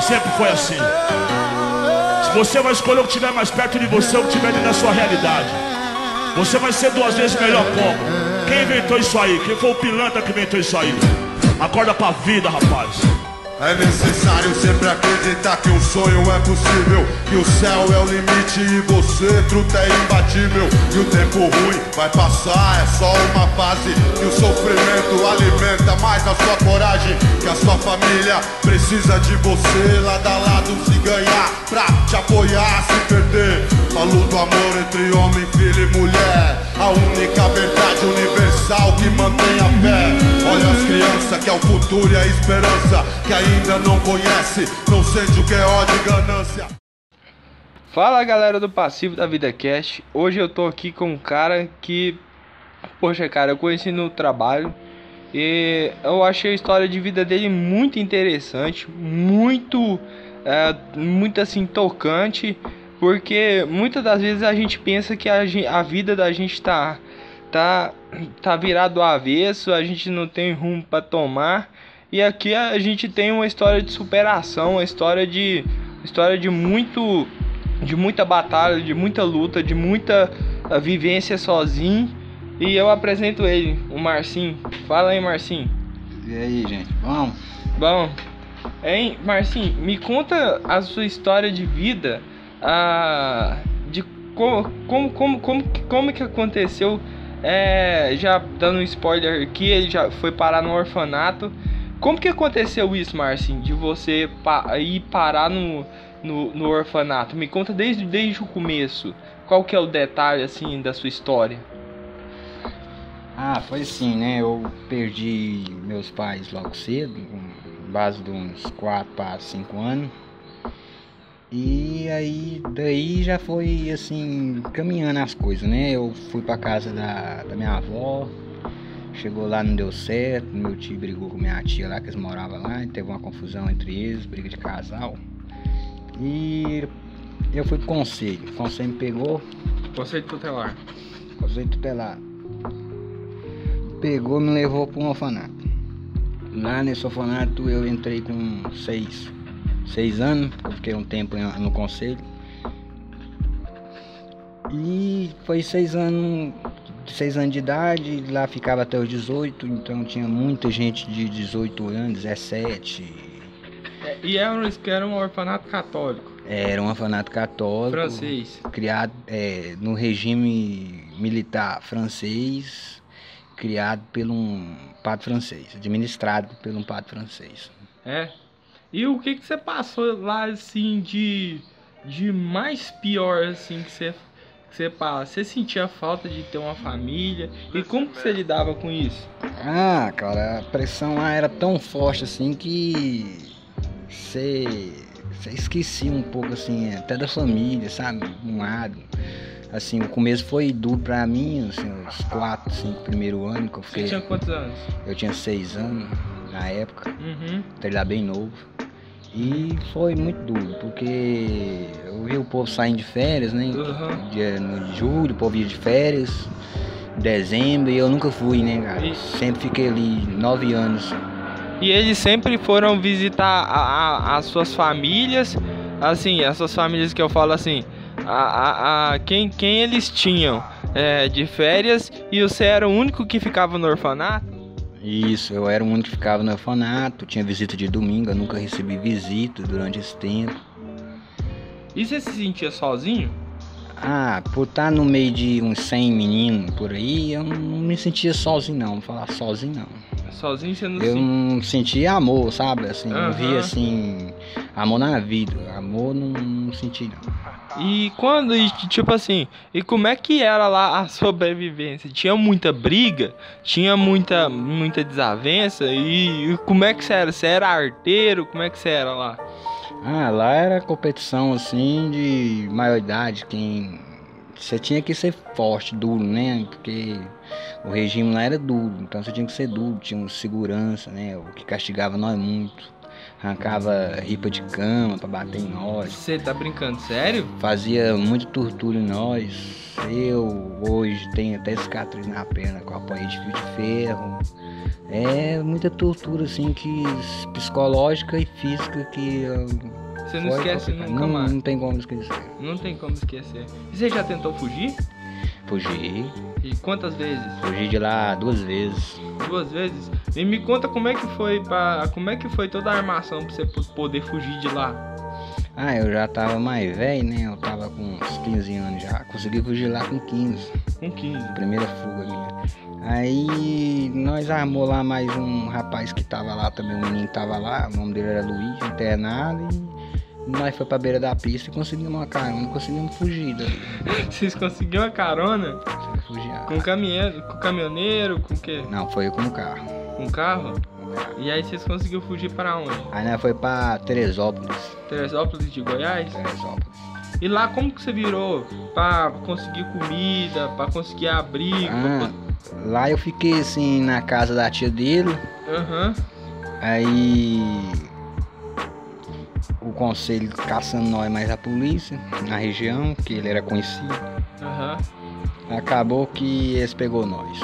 Sempre foi assim. Você vai escolher o que estiver mais perto de você, o que estiver dentro da sua realidade. Você vai ser duas vezes melhor como? Quem inventou isso aí? Quem foi o pilantra que inventou isso aí? Acorda pra vida, rapaz. É necessário sempre acreditar que um sonho é possível Que o céu é o limite e você, truta, é imbatível. E o tempo ruim vai passar, é só uma fase. Que o sofrimento alimenta mais a sua coragem Que a sua família precisa de você Lado a lado se ganhar, pra te apoiar, se perder. Falo do amor entre homem, filho e mulher A única verdade universal que mantém a fé Olha as crianças que é o futuro e a esperança Que ainda não conhece, não sente o que é ódio e ganância Fala galera do Passivo da Vida Cast. Hoje eu tô aqui com um cara que, poxa, cara, eu conheci no trabalho e eu achei a história de vida dele muito interessante, muito, é, muito assim tocante, porque muitas das vezes a gente pensa que a, a vida da gente tá, tá, tá virado do avesso, a gente não tem rumo para tomar e aqui a gente tem uma história de superação, uma história de, história de muito de muita batalha, de muita luta, de muita uh, vivência sozinho. E eu apresento ele, o Marcinho. Fala aí, Marcinho. E aí, gente? Vamos? Bom. Hein, Marcinho, me conta a sua história de vida, uh, de como, como, como, como, como que aconteceu, é, já dando um spoiler aqui, ele já foi parar no orfanato. Como que aconteceu isso, Marcinho, de você pa ir parar no, no, no orfanato? Me conta desde, desde o começo. Qual que é o detalhe assim da sua história? Ah, foi assim, né? Eu perdi meus pais logo cedo, base de uns 4 para 5 anos. E aí, daí já foi assim, caminhando as coisas, né? Eu fui pra casa da, da minha avó, chegou lá, não deu certo. Meu tio brigou com minha tia lá, que eles moravam lá, e teve uma confusão entre eles, briga de casal. E eu fui pro conselho. O conselho me pegou. Conselho tutelar. Conselho tutelar. Pegou me levou para um orfanato. Lá nesse orfanato eu entrei com seis, seis anos, eu fiquei um tempo no conselho. E foi seis anos, seis anos de idade, lá ficava até os 18, então tinha muita gente de 18 anos, 17, e era, um, era um orfanato católico. Era um orfanato católico. Francês. Criado é, no regime militar francês, criado por um padre francês, administrado por um padre francês. É. E o que, que você passou lá, assim, de, de mais pior, assim, que você, que você passa? Você sentia falta de ter uma família? E como que você lidava com isso? Ah, cara, a pressão lá era tão forte, assim, que você, você esquecia um pouco assim, até da família, sabe? Um lado. Assim, o começo foi duro pra mim, assim, os quatro, cinco primeiro ano que eu fiquei. Você tinha quantos anos? Eu tinha seis anos na época. Uhum. Então ele era bem novo. E foi muito duro, porque eu vi o povo saindo de férias, né? Uhum. De, no julho, o povo ia de férias, dezembro, e eu nunca fui, né, cara? E... Sempre fiquei ali nove anos e eles sempre foram visitar a, a, as suas famílias, assim, as suas famílias que eu falo assim, a, a, quem, quem eles tinham é, de férias e você era o único que ficava no orfanato? Isso, eu era o único que ficava no orfanato, tinha visita de domingo, eu nunca recebi visita durante esse tempo. E você se sentia sozinho? Ah, por estar no meio de uns 100 meninos por aí, eu não me sentia sozinho não, vou falar sozinho não. Sozinho você não Eu não sentia amor, sabe? Assim, uhum. não via assim, amor na vida. Amor não, não senti não. E quando, tipo assim, e como é que era lá a sobrevivência? Tinha muita briga? Tinha muita, muita desavença? E, e como é que você era? Você era arteiro? Como é que você era lá? Ah, lá era competição assim de maioridade, quem você tinha que ser forte, duro, né? Porque o regime lá era duro, então você tinha que ser duro, tinha segurança, né? O que castigava nós muito. Arrancava ripa de cama para bater em nós. Você tá brincando, sério? Fazia muita tortura em nós. Eu hoje tenho até cicatriz na perna com apanhei de fio de ferro. É muita tortura, assim, que psicológica e física que. Você não esquece nunca não, mais. Não tem como esquecer. Não tem como esquecer. E você já tentou fugir? Fugi. E quantas vezes? Fugi de lá duas vezes. Duas vezes? E me conta como é que foi para como é que foi toda a armação pra você po- poder fugir de lá. Ah, eu já tava mais velho, né? Eu tava com uns 15 anos já. Consegui fugir lá com 15. Com 15. Primeira fuga minha. Aí nós armou lá mais um rapaz que tava lá também, um menino que tava lá, o nome dele era Luiz, internado, e nós foi pra beira da pista e conseguimos uma carona, conseguimos fugir dali. Vocês conseguiram a carona Conseguimos fugir. com caminhão, com caminhoneiro, com o quê? Não, foi com o carro. Com carro? E aí vocês conseguiram fugir para onde? Aí nós foi pra Teresópolis. Teresópolis de Goiás? Teresópolis. E lá como que você virou pra conseguir comida, pra conseguir abrigo? pra Ah, lá eu fiquei assim na casa da tia dele. Aham. Aí o conselho caçando nós mais a polícia na região, que ele era conhecido. Aham. Acabou que eles pegou nós.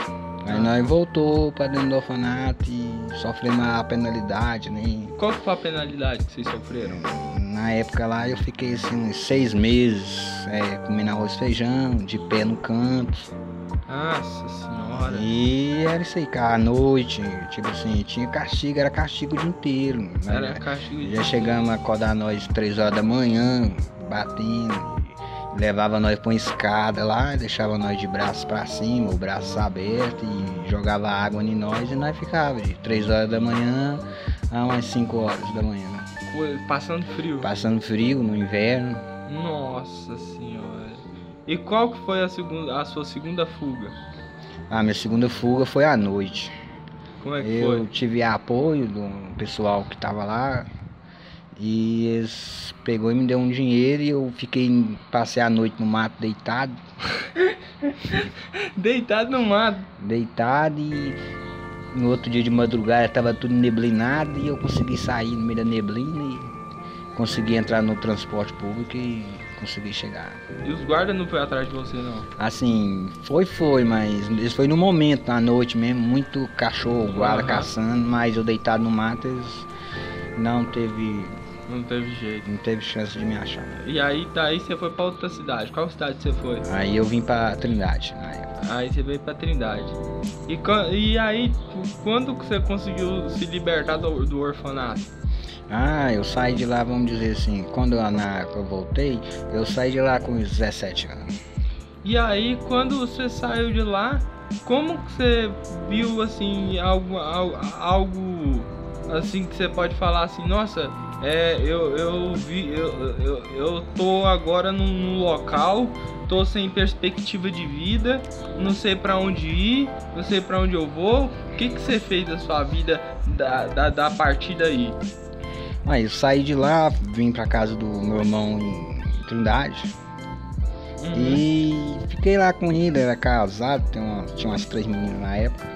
Aí nós voltou pra dentro do orfanato e sofremos a penalidade, né? Qual foi a penalidade que vocês sofreram? Na época lá eu fiquei assim uns seis meses é, comendo arroz e feijão, de pé no canto. Nossa senhora. E era isso aí, cara, à noite, tipo assim, tinha castigo, era castigo o dia inteiro. né? Era castigo. Já chegamos a acordar nós três horas da manhã, batendo, levava nós pra uma escada lá, deixava nós de braços pra cima, o braço aberto e jogava água em nós e nós ficava de três horas da manhã a umas 5 horas da manhã. Passando frio. Passando frio no inverno. Nossa senhora. E qual que foi a, segunda, a sua segunda fuga? A minha segunda fuga foi à noite. Como é que Eu foi? tive apoio do pessoal que tava lá e eles pegou e me deu um dinheiro e eu fiquei, passei a noite no mato deitado, Deitado no mato. deitado e no outro dia de madrugada tava tudo neblinado e eu consegui sair no meio da neblina e consegui entrar no transporte público e consegui chegar. E os guardas não foi atrás de você, não? Assim, foi, foi, mas isso foi no momento, na noite mesmo, muito cachorro, guarda Aham. caçando, mas eu deitado no mato, eles não teve, Não teve jeito. não teve chance de me achar. E aí, daí você foi pra outra cidade. Qual cidade você foi? Aí eu vim pra Trindade na época. Aí você veio pra Trindade. E, e aí, quando que você conseguiu se libertar do, do orfanato? Ah, eu saí de lá, vamos dizer assim, quando eu, na eu voltei, eu saí de lá com uns 17 anos. E aí, quando você saiu de lá, como que você viu, assim, algo, al- algo assim que você pode falar assim, nossa, é, eu, eu vi, eu, eu, eu tô agora num, num local, tô sem perspectiva de vida, não sei pra onde ir, não sei pra onde eu vou. O que, que você fez da sua vida da, da, da partida aí? Aí eu saí de lá, vim pra casa do meu irmão em Trindade Uhum. e fiquei lá com ele, era casado, tem uma- tinha umas três meninas na época.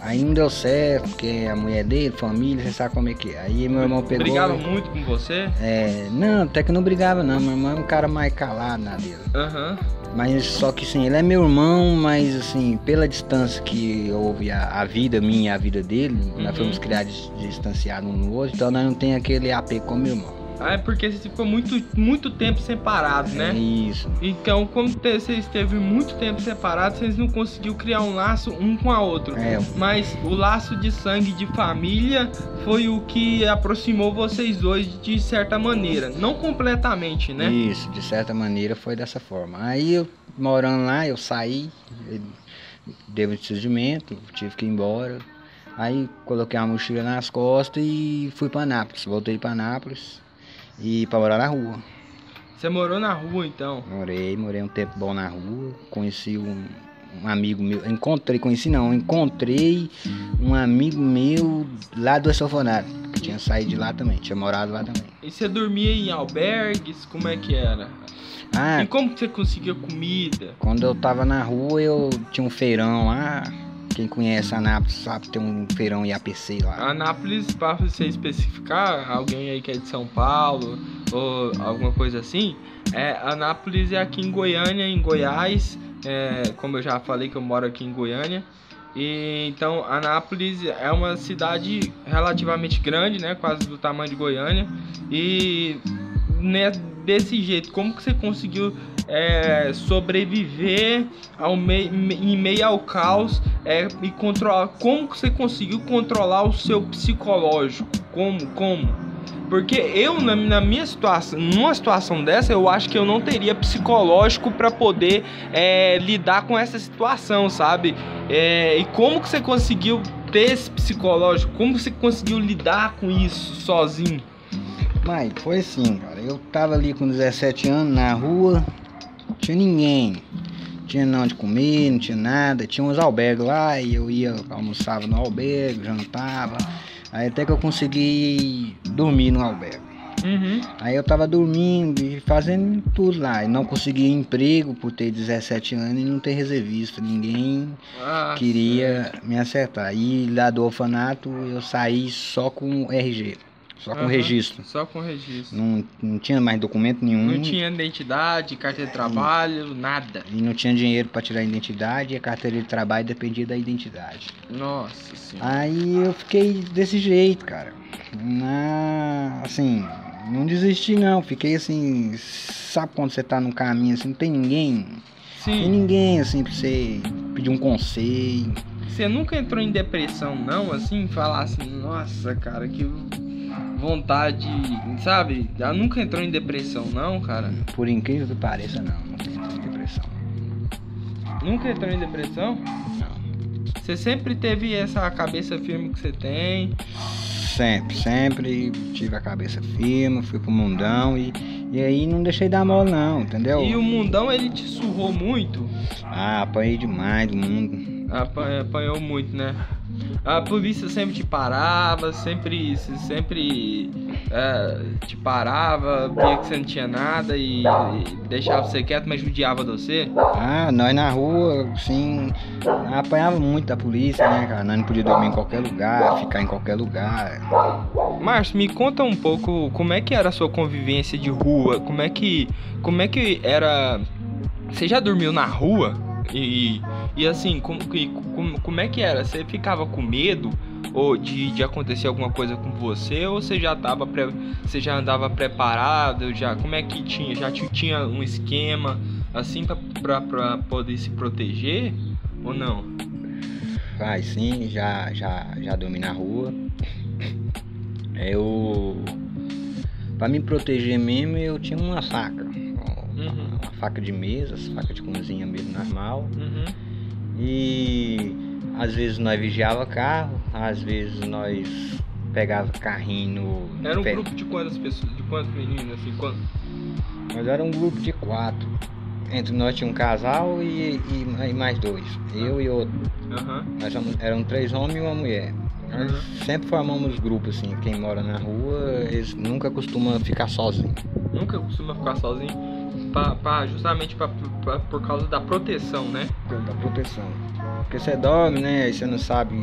Aí não deu certo, porque a mulher dele, família, você sabe como é que é. Aí meu irmão pegou. Brigava muito com você? É, não, até que não brigava não, meu irmão é um cara mais calado na dele. Aham. Mas só que sim, ele é meu irmão, mas assim, pela distância que houve a, a vida minha e a vida dele, Uhum. nós fomos criados distanciados um no outro, então nós não tem aquele AP como meu irmão. Ah, é porque você ficou muito, muito tempo separado, né? É isso. Então, como você esteve muito tempo separado, vocês não conseguiu criar um laço um com a outro. É, Mas o laço de sangue de família foi o que aproximou vocês dois de certa maneira. Não completamente, né? isso, de certa maneira foi dessa forma. Aí eu morando lá, eu saí, ele deu o despedimento, tive que ir embora. Aí coloquei a mochila nas costas e fui para Anápolis. Voltei para Anápolis e para morar na rua. Você morou na rua, então. Morei, morei um tempo bom na rua. Conheci um, um amigo meu. Encontrei, conheci não, encontrei um amigo meu lá do orfanato, que tinha saído de lá também, tinha morado lá também. E você dormia em albergues? Como é que era? Ah, E como que você conseguia comida? quando eu tava na rua, eu tinha um feirão lá. Quem conhece Anápolis sabe tem um feirão em APC lá. Anápolis, para você especificar, alguém aí que é de São Paulo ou alguma coisa assim, é, Anápolis é aqui em Goiânia, em Goiás, é, como eu já falei que eu moro aqui em Goiânia, E, então, Anápolis é uma cidade relativamente grande, né? Quase do tamanho de Goiânia. E né, desse jeito, como que você conseguiu é, sobreviver ao mei, em meio ao caos é, e controlar? Como você conseguiu controlar o seu psicológico? Como? Como? Porque eu, na, na, minha situação, numa situação dessa, eu acho que eu não teria psicológico para poder é, lidar com essa situação, sabe? É, e como que você conseguiu ter esse psicológico? Como você conseguiu lidar com isso sozinho? Mas foi assim, cara. Eu tava ali com 17 anos na rua, tinha ninguém. Tinha não onde comer, não tinha nada. Tinha uns albergues lá e eu ia, almoçava no albergue, jantava. Aí até que eu consegui dormir no albergue. Uhum. Aí eu tava dormindo e fazendo tudo lá. E não consegui emprego por ter 17 anos e não ter reservista. Ninguém ah, queria me acertar. E lá do orfanato eu saí só com RG. Só com uhum, registro. Só com registro. Não, não tinha mais documento nenhum. Não tinha identidade, carteira de trabalho, nada. E não tinha dinheiro para tirar a identidade e a carteira de trabalho dependia da identidade. Nossa senhora. Aí eu fiquei desse jeito, cara. Na, assim, não desisti não. Fiquei assim, sabe quando você tá no caminho assim, não tem ninguém? Sim. Tem ninguém assim pra você pedir um conselho. Você nunca entrou em depressão, não? Assim, falar assim, nossa, cara, que vontade, sabe? Ela nunca entrou em depressão, não, cara? Por incrível que pareça, não. Nunca entrou em depressão. Nunca entrou em depressão? Não. Você sempre teve essa cabeça firme que você tem? Sempre, sempre tive a cabeça firme, fui pro mundão e, e aí não deixei dar mole não, entendeu? E o mundão ele te surrou muito? Ah, apanhei demais do mundo. Apanhou muito, né? A polícia sempre te parava, sempre, sempre é, te parava, via que você não tinha nada e, e, deixava você quieto, mas judiava de você? Ah, nós na rua, assim, apanhava muito da polícia, né, cara? Nós não podia dormir em qualquer lugar, ficar em qualquer lugar. Márcio, me conta um pouco como é que era a sua convivência de rua, como é que, como é que era... Você já dormiu na rua? E, e assim, como, como, como é que era? Você ficava com medo ou de, de acontecer alguma coisa com você ou você já tava pre, você já andava preparado já como é que tinha? Já tinha um esquema assim para poder se proteger ou não? Vai sim já já já dormi na rua. Eu para me proteger mesmo eu tinha uma faca uhum. uma faca de mesa faca de cozinha mesmo normal uhum. E às vezes nós vigiava carro, às vezes nós pegava carrinho no. Era um pé. grupo de quantas pessoas? De quantos meninos assim? Quantos? Nós era um grupo de quatro. Entre nós tinha um casal e, e, mais dois. Eu e outro. Uhum. Nós eram três homens e uma mulher. Nós uhum. sempre formamos grupos assim. Quem mora na rua, eles nunca costumam ficar sozinho. Nunca costuma ficar sozinho? Pra, pra justamente pra, pra, por causa da proteção, né? Da proteção. Porque você dorme, né? E você não sabe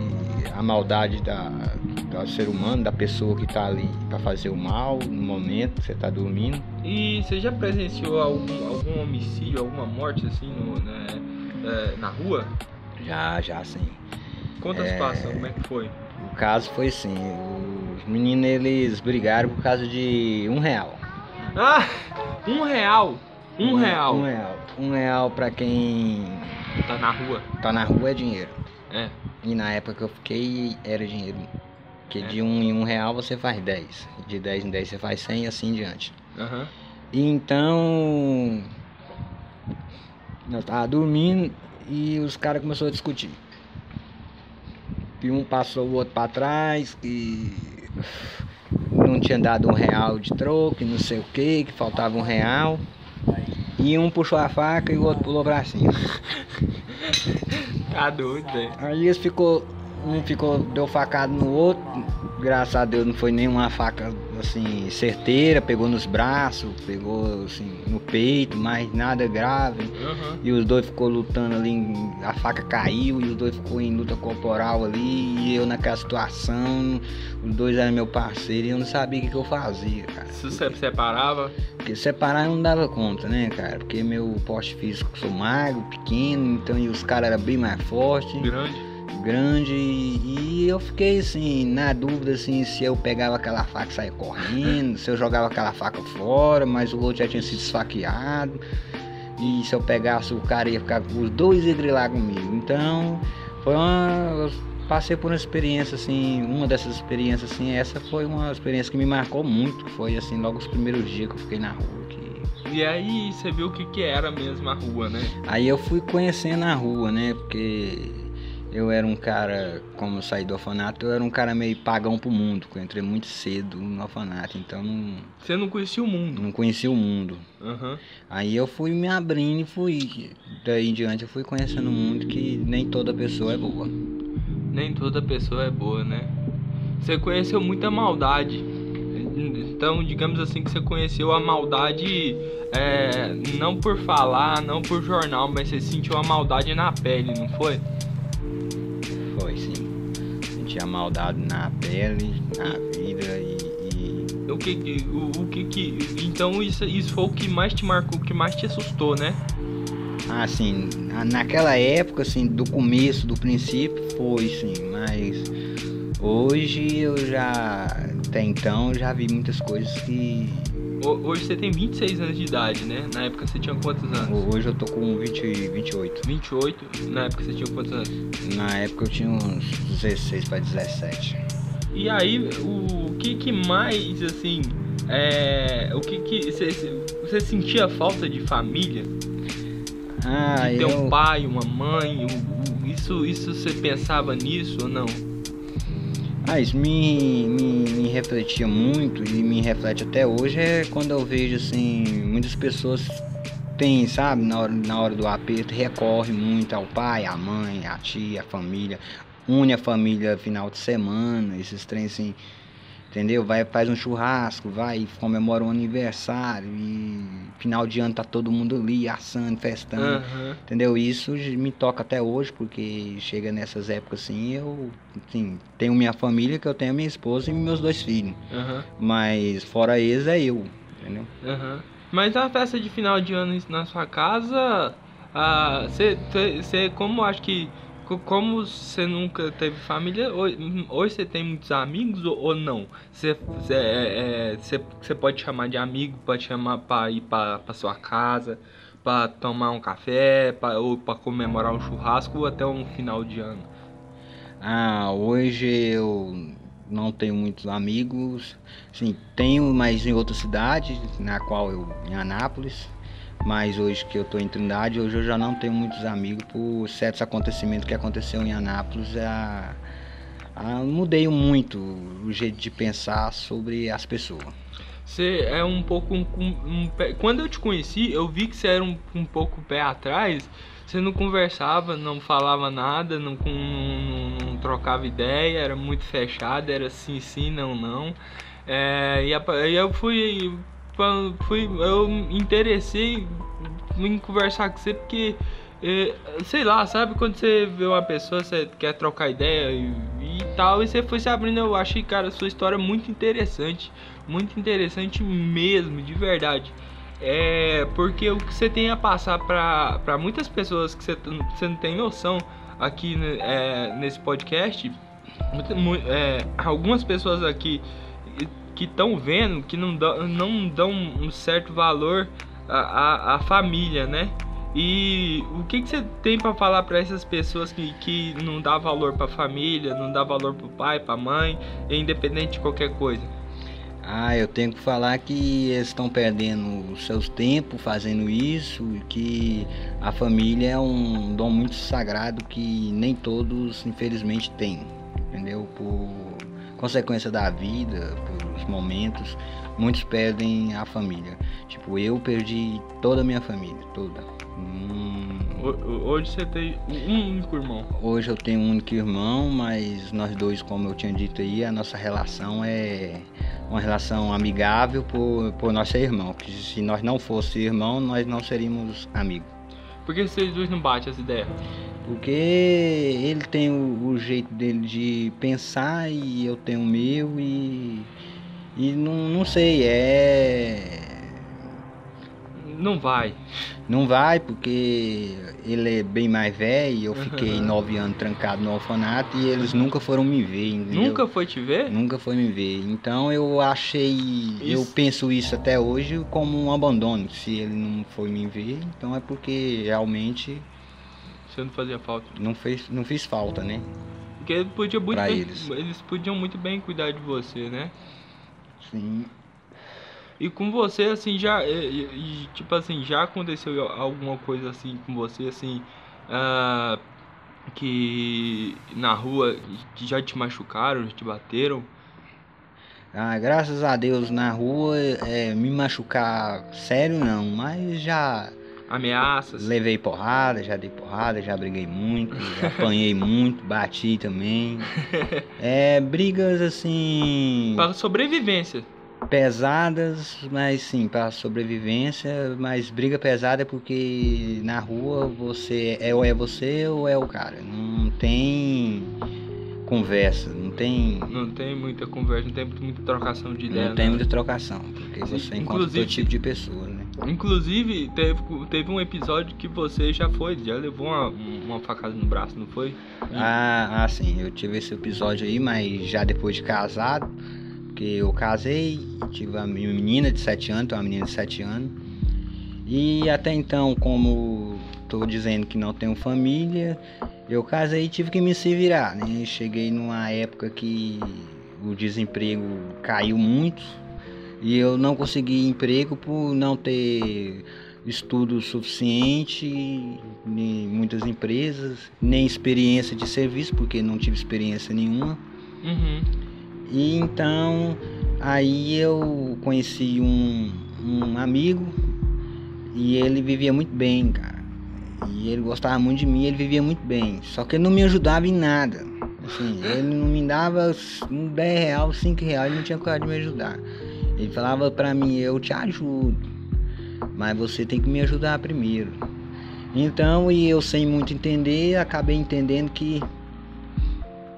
a maldade da, do ser humano, da pessoa que tá ali para fazer o mal no momento que você tá dormindo. E você já presenciou algum, algum homicídio, alguma morte assim no, né, é, na rua? Já, já sim. Conta a é... situação, como é que foi? O caso foi assim, os meninos eles brigaram por causa de um real. Ah, um real? Um, real. Um real. Um real pra quem. Tá na rua. Tá na rua é dinheiro. É. E na época que eu fiquei era dinheiro. Porque é. de um em um real você faz 10. De 10 em 10 você faz 100 e assim em diante. Uhum. Então. Eu tava dormindo e os caras começaram a discutir. E um passou o outro pra trás e não tinha dado um real de troco, não sei o que, que faltava um real. E um puxou a faca e o outro pulou pra cima. tá doido, velho. Aí eles ficou. Um ficou, deu facada no outro. Graças a Deus não foi nenhuma faca assim, certeira, pegou nos braços, pegou assim, no peito, mas nada grave. Uhum. E os dois ficou lutando ali, a faca caiu e os dois ficou em luta corporal ali, e eu naquela situação, os dois eram meu parceiro e eu não sabia o que, que eu fazia, cara. Se você separava? Porque separar eu não dava conta, né, cara? Porque meu porte físico, sou magro, pequeno, então e os caras eram bem mais fortes. Grande. Grande e eu fiquei assim, na dúvida assim, se eu pegava aquela faca e saia correndo, se eu jogava aquela faca fora, mas o outro já tinha sido esfaqueado. E se eu pegasse o cara ia ficar os dois iam grilar comigo. Então, foi uma. Passei por uma experiência assim, uma dessas experiências assim, essa foi uma experiência que me marcou muito, foi assim, logo os primeiros dias que eu fiquei na rua. Que... E aí você viu o que, que era mesmo a rua, né? Aí eu fui conhecendo a rua, né? Porque eu era um cara, como eu saí do orfanato, eu era um cara meio pagão pro mundo, eu entrei muito cedo no orfanato, então não. Você não conhecia o mundo? Não conhecia o mundo. Uhum. Aí eu fui me abrindo e fui. Daí em diante eu fui conhecendo o mundo que nem toda pessoa é boa. Nem toda pessoa é boa, né? Você conheceu muita maldade. Então, digamos assim, que você conheceu a maldade é, não por falar, não por jornal, mas você sentiu a maldade na pele, não foi? Foi sim. Senti a maldade na pele, na vida e. e... O que. O, o, que que. Então isso, isso foi o que mais te marcou, o que mais te assustou, né? Ah, assim, naquela época, assim, do começo, do princípio, foi sim, mas hoje eu já. Até então já vi muitas coisas que Hoje você tem 26 anos de idade, né? Na época você tinha quantos anos? Hoje eu tô com 20, 28. 28? Na época você tinha quantos anos? Na época eu tinha uns 16 para 17. E aí, o que que mais, assim, é... O que que... Você, você sentia falta de família? Ah, de ter eu... um pai, uma mãe? Isso, isso você pensava nisso ou não? Isso me, me, me, refletia muito e me reflete até hoje é quando eu vejo assim, muitas pessoas têm, sabe, na hora, na hora do aperto, recorre muito ao pai, à mãe, à tia, à família, une a família final de semana, esses trens assim entendeu? Vai, faz um churrasco, vai, comemora um aniversário e final de ano tá todo mundo ali, assando, festando, uhum. entendeu? Isso me toca até hoje, porque chega nessas épocas assim, eu assim, tenho minha família, que eu tenho minha esposa e meus dois filhos, uhum. mas fora eles é eu, entendeu? Uhum. Mas a festa de final de ano na sua casa, você, ah, como acho que como você nunca teve família, hoje você tem muitos amigos ou, não? Você, você, é, você, você pode chamar de amigo, pode chamar para ir para sua casa, para tomar um café, pra, ou para comemorar um churrasco ou até um final de ano? Ah, hoje eu não tenho muitos amigos. Sim, tenho, mas em outra cidade, na qual eu em Anápolis. Mas hoje que eu estou em Trindade, hoje eu já não tenho muitos amigos por certos acontecimentos que aconteceu em Anápolis. A, a, mudei muito o jeito de pensar sobre as pessoas. Você é um pouco um, um, quando eu te conheci, eu vi que você era um, um pouco pé atrás. Você não conversava, não falava nada, não, não, não trocava ideia, era muito fechado, era sim, sim, não, não. É, e eu fui fui, eu me interessei em conversar com você porque, é, sei lá, sabe quando você vê uma pessoa, você quer trocar ideia e, e, tal, e você foi se abrindo, eu achei, cara, sua história muito interessante, muito interessante mesmo, de verdade. É porque o que você tem a passar para muitas pessoas que você, você não tem noção aqui né, é, nesse podcast, é, algumas pessoas aqui que estão vendo que não dão, não dão um certo valor à, à, à família, né? E o que, que você tem para falar para essas pessoas que, que não dá valor para a família, não dá valor para o pai, para a mãe, independente de qualquer coisa? Ah, eu tenho que falar que eles estão perdendo os seus tempos fazendo isso e que a família é um dom muito sagrado que nem todos, infelizmente, têm, entendeu? Por consequência da vida, pelos momentos, muitos perdem a família. Tipo, eu perdi toda a minha família, toda. Hum... Hoje você tem um único irmão? Hoje eu tenho um único irmão, mas nós dois, como eu tinha dito aí, a nossa relação é uma relação amigável por, por nós ser irmão. Que se nós não fosse irmão, nós não seríamos amigos. Por que vocês dois não batem as ideias? Porque ele tem o, o, jeito dele de pensar e eu tenho o meu e. E não, não sei, é. Não vai. Não vai porque ele é bem mais velho. Eu fiquei nove anos trancado no orfanato e eles nunca foram me ver. entendeu? Nunca foi te ver? Nunca foi me ver. Então eu achei. Eu Isso. penso isso até hoje como um abandono. Se ele não foi me ver, então é porque realmente Você não fazia falta. não, fez, não fiz falta, né? Porque podia muito bem, eles. eles podiam muito bem cuidar de você, né? Sim. E com você, assim, já. e- e- tipo assim, já aconteceu alguma coisa assim com você, assim. ah, que na rua que já te machucaram, já te bateram? Ah, graças a Deus na rua é, me machucar sério não, mas já Ameaças? levei porrada, já dei porrada, já briguei muito, já apanhei muito, bati também. É, brigas assim Para sobrevivência. Pesadas, mas sim, para sobrevivência, mas briga pesada é porque na rua você é ou é você ou é o cara. Não tem conversa, não tem Não tem muita conversa, não tem muita trocação de ideia. não tem né? muita trocação, porque você encontra Inclusive- todo tipo de pessoa, né? Inclusive, teve, teve um episódio que você já foi, já levou uma, uma facada no braço, não foi? Ah, ah, sim, eu tive esse episódio aí, mas já depois de casado, porque eu casei, tive uma menina de 7 anos, tenho uma menina de 7 anos. E até então, como tô dizendo que não tenho família, eu casei e tive que me se virar, né? Cheguei numa época que o desemprego caiu muito e eu não consegui emprego por não ter estudo suficiente em muitas empresas, nem experiência de serviço, porque não tive experiência nenhuma. Uhum. E então aí eu conheci um, um amigo e ele vivia muito bem, cara. E ele gostava muito de mim, ele vivia muito bem. Só que ele não me ajudava em nada. Assim, ele não me dava um 10 real, 5 reais, ele não tinha coragem de me ajudar. Ele falava pra mim, eu te ajudo, mas você tem que me ajudar primeiro. Então, e eu sem muito entender, acabei entendendo que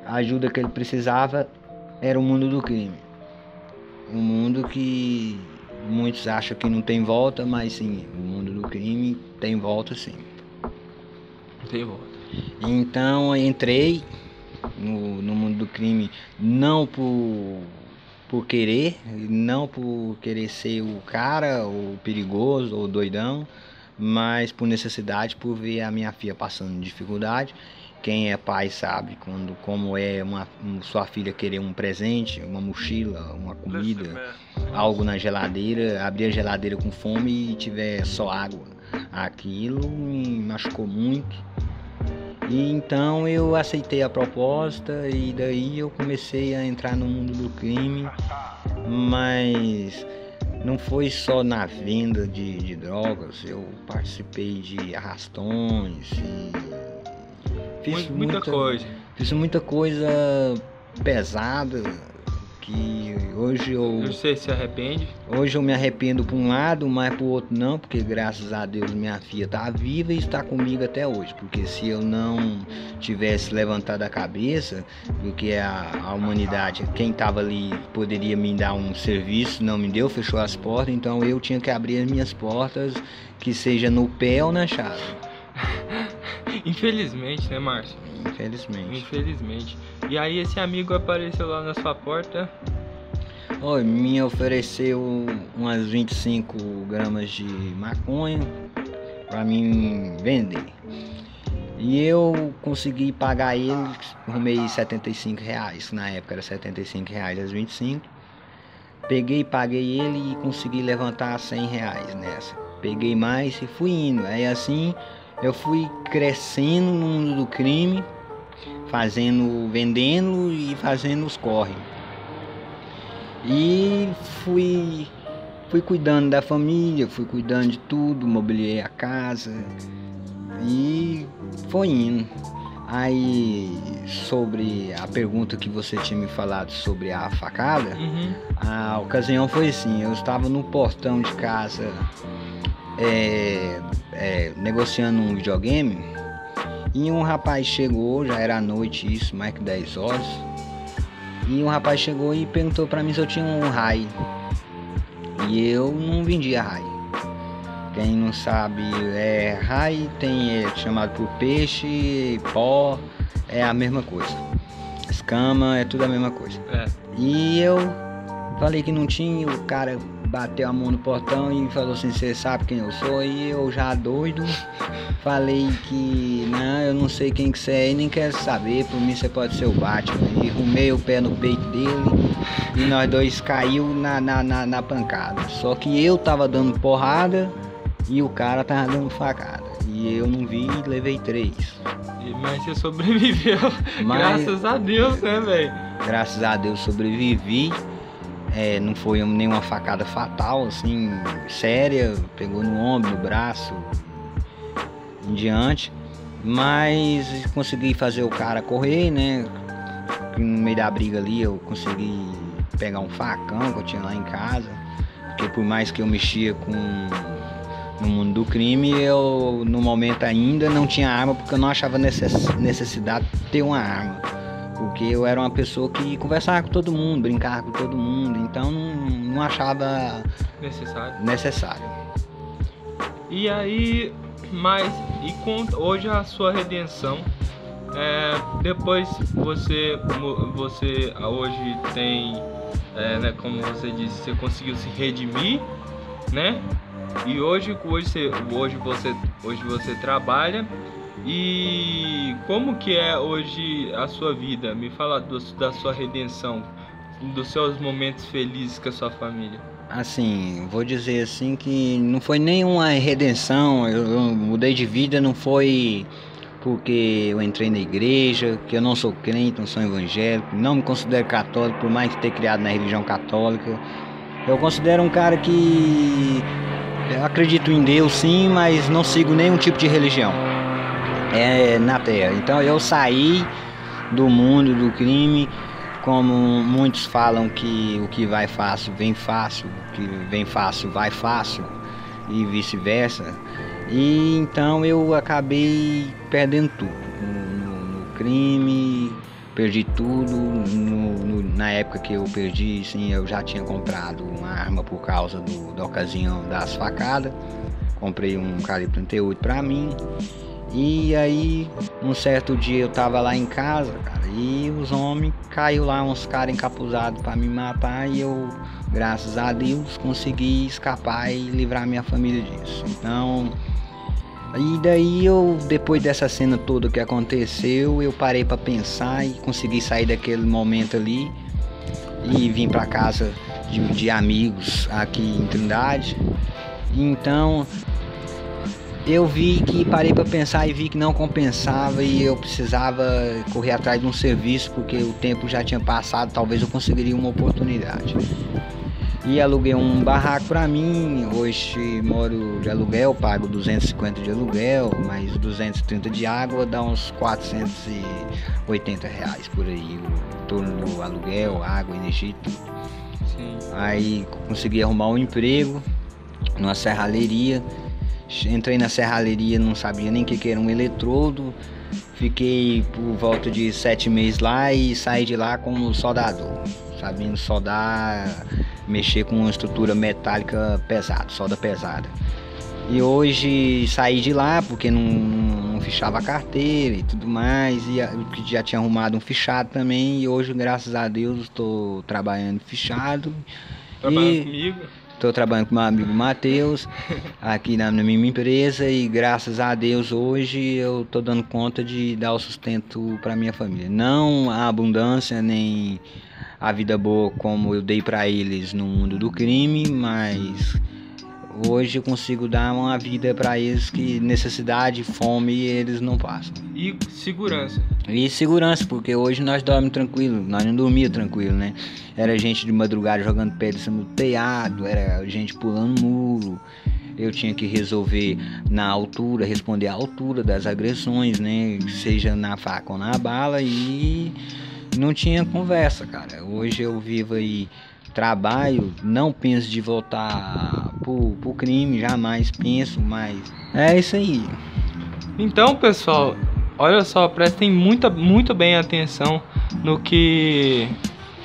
a ajuda que ele precisava era o mundo do crime. Um mundo que muitos acham que não tem volta, mas sim, o mundo do crime tem volta sim. Tem volta. Então eu entrei no, no mundo do crime não por, por querer, não por querer ser o cara, o perigoso, ou doidão, mas por necessidade, por ver a minha filha passando dificuldade. Quem é pai sabe quando como é uma, um- sua filha querer um presente, uma mochila, uma comida, algo na geladeira, abrir a geladeira com fome e tiver só água. Aquilo me machucou muito. E então eu aceitei a proposta e daí eu comecei a entrar no mundo do crime, mas não foi só na venda de, de drogas, eu participei de arrastões e fiz Mu- muita, coisa. Fiz muita coisa pesada que hoje eu Você se arrepende? Hoje eu me arrependo por um lado, mas por outro não, porque graças a Deus minha filha está viva e está comigo até hoje. Porque se eu não tivesse levantado a cabeça, porque a, a humanidade, quem estava ali poderia me dar um serviço, não me deu, fechou as portas, então eu tinha que abrir as minhas portas, que seja no pé ou na chave. Infelizmente, né, Márcio? Infelizmente. Infelizmente. E aí esse amigo apareceu lá na sua porta. Oi, me ofereceu umas 25 gramas de maconha para mim vender. E eu consegui pagar ele, arrumei 75 reais, na época era 75 reais as 25. Peguei, paguei ele e consegui levantar 100 reais nessa. Peguei mais e fui indo. Aí assim eu fui crescendo no mundo do crime, fazendo, vendendo e fazendo os corre. E fui, fui cuidando da família, fui cuidando de tudo, mobiliei a casa e foi indo. Aí, sobre a pergunta que você tinha me falado sobre a facada, Uhum. a ocasião foi assim: eu estava no portão de casa é, é, negociando um videogame e um rapaz chegou, já era à noite isso, mais que 10 horas. E um rapaz chegou e perguntou pra mim se eu tinha um raio. E eu não vendia raio. Quem não sabe, é rai tem é chamado por peixe, pó, é a mesma coisa. Escama, é tudo a mesma coisa. É. E eu falei que não tinha, o cara bateu a mão no portão e falou assim, você sabe quem eu sou? E eu já doido, falei que não, eu não sei quem que você é e nem quero saber, por mim você pode ser o Batman. E rumei o pé no peito dele e nós dois caiu na, na, na, na pancada. Só que eu tava dando porrada e o cara tava dando facada. E eu não vi e levei três. Mas você sobreviveu. Mas- Graças a Deus, né, velho? Graças a Deus sobrevivi. É, não foi nenhuma facada fatal, assim, séria, pegou no ombro, no braço, em diante. Mas consegui fazer o cara correr, né? No meio da briga ali eu consegui pegar um facão que eu tinha lá em casa. Porque por mais que eu mexia com no mundo do crime, eu no momento ainda não tinha arma porque eu não achava necess- necessidade de ter uma arma. Porque eu era uma pessoa que conversava com todo mundo, brincava com todo mundo, então não, não achava Necessário. necessário. E aí, mas e com hoje a sua redenção? É, depois você você hoje tem, é, né, como você disse, você conseguiu se redimir, né? E hoje hoje você hoje você hoje você trabalha e como que é hoje a sua vida? Me fala do- da sua redenção, dos seus momentos felizes com a sua família. Assim, vou dizer assim que não foi nenhuma redenção, eu, eu mudei de vida, não foi porque eu entrei na igreja, que eu não sou crente, não sou evangélico, não me considero católico, por mais que ter criado na religião católica. Eu considero um cara que acredito em Deus sim, mas não sigo nenhum tipo de religião. É na terra. Então eu saí do mundo do crime, como muitos falam que o que vai fácil vem fácil, o que vem fácil vai fácil e vice-versa. E então eu acabei perdendo tudo no, no- no crime, perdi tudo. No- na época que eu perdi, sim, eu já tinha comprado uma arma por causa do- da ocasião das facadas. Comprei um calibre 38 pra mim. E aí, um certo dia eu tava lá em casa, cara, e os homens caiu lá, uns caras encapuzados pra me matar, e eu, graças a Deus, consegui escapar e livrar minha família disso. Então, e daí eu, depois dessa cena toda que aconteceu, eu parei pra pensar e consegui sair daquele momento ali e vim pra casa de, de amigos aqui em Trindade. Então, eu vi que parei para pensar e vi que não compensava e eu precisava correr atrás de um serviço porque o tempo já tinha passado, talvez eu conseguiria uma oportunidade. E aluguei um barraco para mim, hoje moro de aluguel, pago 250 de aluguel, mais 230 de água, dá uns 480 reais por aí, o torno do aluguel, água, energia e tudo. Sim. Aí consegui arrumar um emprego numa serralheria. Entrei na serralheria, não sabia nem o que, que era um eletrodo. Fiquei por volta de sete meses lá e saí de lá como soldador. Sabendo soldar, mexer com uma estrutura metálica pesada, solda pesada. E hoje saí de lá porque não, não, não fichava a carteira e tudo mais. E já tinha arrumado um fichado também. E hoje, graças a Deus, estou trabalhando fichado. Trabalhando E- comigo. Estou trabalhando com meu amigo Matheus aqui na, na minha empresa e graças a Deus hoje eu estou dando conta de dar o sustento para minha família. Não a abundância nem a vida boa como eu dei para eles no mundo do crime, mas hoje eu consigo dar uma vida para eles que necessidade, fome eles não passam. E segurança. E segurança, porque hoje nós dormimos tranquilo, nós não dormia tranquilo, né? Era gente de madrugada jogando pedra do telhado, era gente pulando muro. Eu tinha que resolver na altura, responder à altura das agressões, né? Seja na faca ou na bala e não tinha conversa, cara. Hoje eu vivo aí, trabalho, não penso de voltar pro, pro crime, jamais penso, mas é isso aí. Então, pessoal, olha só, prestem muita, muito bem atenção no que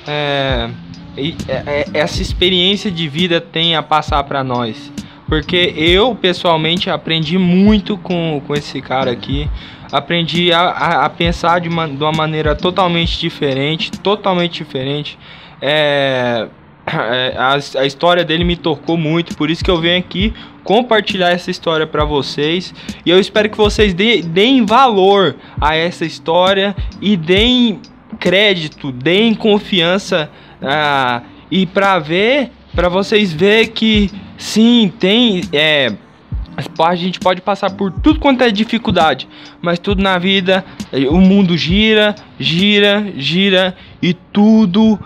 é, é- é- essa experiência de vida tem a passar para nós. Porque eu, pessoalmente, aprendi muito com, com esse cara aqui. Aprendi a, a, a pensar de uma, de uma maneira totalmente diferente. Totalmente diferente. É, a, a, história dele me tocou muito, por isso que eu venho aqui compartilhar essa história para vocês. E eu espero que vocês de, deem valor a essa história e deem crédito, deem confiança ah, e para ver, para vocês ver que sim, tem é, a gente pode passar por tudo quanto é dificuldade, mas tudo na vida, o mundo gira, gira, gira e tudo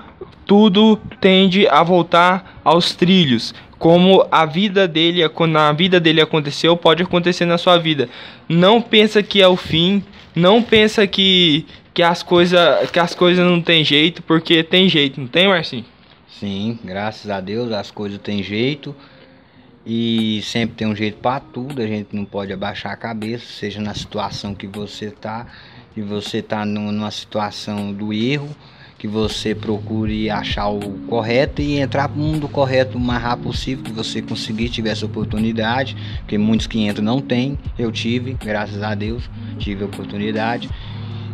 tudo tende a voltar aos trilhos. Como a vida dele, quando a vida dele aconteceu, pode acontecer na sua vida. Não pensa que é o fim, não pensa que, que as coisas que as coisas não tem jeito, porque tem jeito, não tem, Marcinho? Sim, graças a Deus as coisas têm jeito. E sempre tem um jeito para tudo, a gente não pode abaixar a cabeça, seja na situação que você tá, e você tá numa situação do erro, que você procure achar o correto e entrar para o mundo correto o mais rápido possível que você conseguir, tiver essa oportunidade, porque muitos que entram não tem, eu tive, graças a Deus, tive a oportunidade.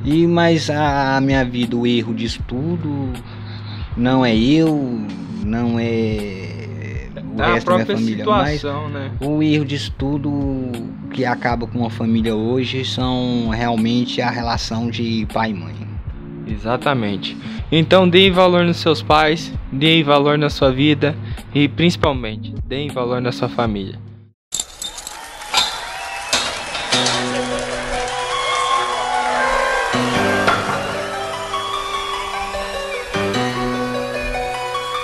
E mas a, a minha vida, o erro disso tudo não é eu, não é o é resto da minha família, situação, mas né? o erro disso tudo que acaba com a família hoje são realmente a relação de pai e mãe. Exatamente. Então deem valor nos seus pais, deem valor na sua vida e principalmente deem valor na sua família.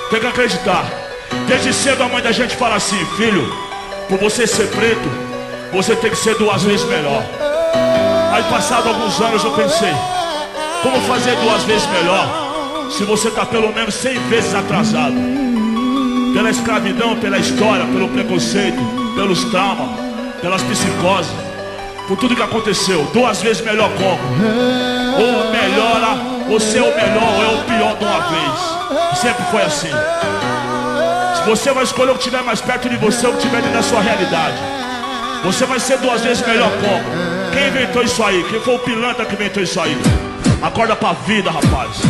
Tem que acreditar. Desde cedo a mãe da gente fala assim, filho, por você ser preto, você tem que ser duas vezes melhor. Aí passado alguns anos eu pensei, como fazer duas vezes melhor? se você está pelo menos 100 vezes atrasado pela escravidão, pela história, pelo preconceito, pelos traumas, pelas psicoses, por tudo que aconteceu, duas vezes melhor como? Ou melhora, ou ser o melhor, ou é o pior de uma vez. Sempre foi assim. Você vai escolher o que estiver mais perto de você, o que estiver dentro da sua realidade. Você vai ser duas vezes melhor como? Quem inventou isso aí? Quem foi o pilantra que inventou isso aí? Acorda pra vida, rapaz.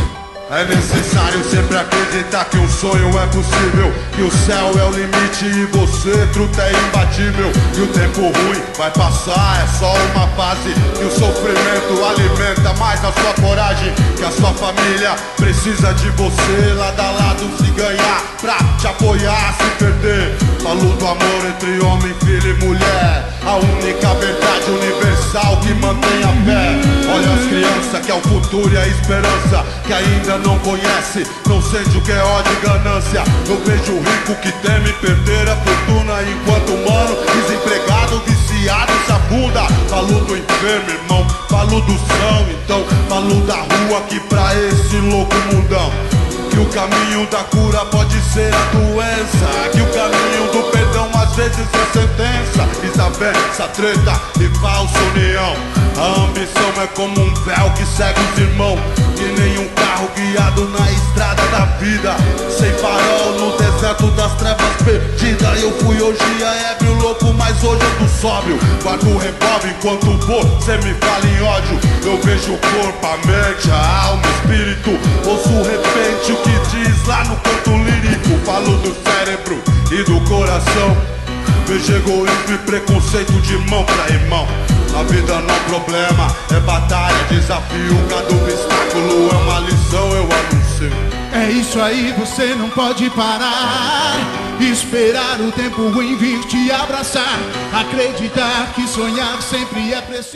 É necessário sempre acreditar que um sonho é possível Que o céu é o limite e você, truta, é imbatível. E o tempo ruim vai passar, é só uma fase E o sofrimento alimenta. Mais a sua coragem Que a sua família precisa de você Lado a lado se ganhar, pra te apoiar, se perder Falo do amor entre homem, filho e mulher A única verdade universal que mantém a fé Olha as crianças que é o futuro e a esperança Que ainda não conhece, não sente o que é ódio e ganância. Eu vejo o rico que teme perder a fortuna, enquanto o mano, desempregado, viciado, se afunda. Falo do enfermo, irmão, falo do são, então falo da rua que pra esse louco mundão. Que o caminho da cura pode ser a doença, que o caminho do perdão vezes é sentença. Desavença, treta e falsa união. A ambição é como um véu que segue os irmãos, que nenhum carro guiado na estrada da vida. Sem farol no deserto das trevas perdida Eu fui hoje a ébrio louco, mas hoje eu tô sóbrio. Guardo o revólver enquanto você me fala em ódio. Eu vejo o corpo, a mente, a alma, o espírito. Ouço repente o que diz lá no canto lírico. Falo do cérebro e do coração Vejo egoísmo e preconceito de mão pra irmão a vida não é problema, é batalha, desafio. Cada obstáculo é uma lição, eu anuncio. É isso aí, você não pode parar. Esperar o tempo ruim vir te abraçar. Acreditar que sonhar sempre é preciso.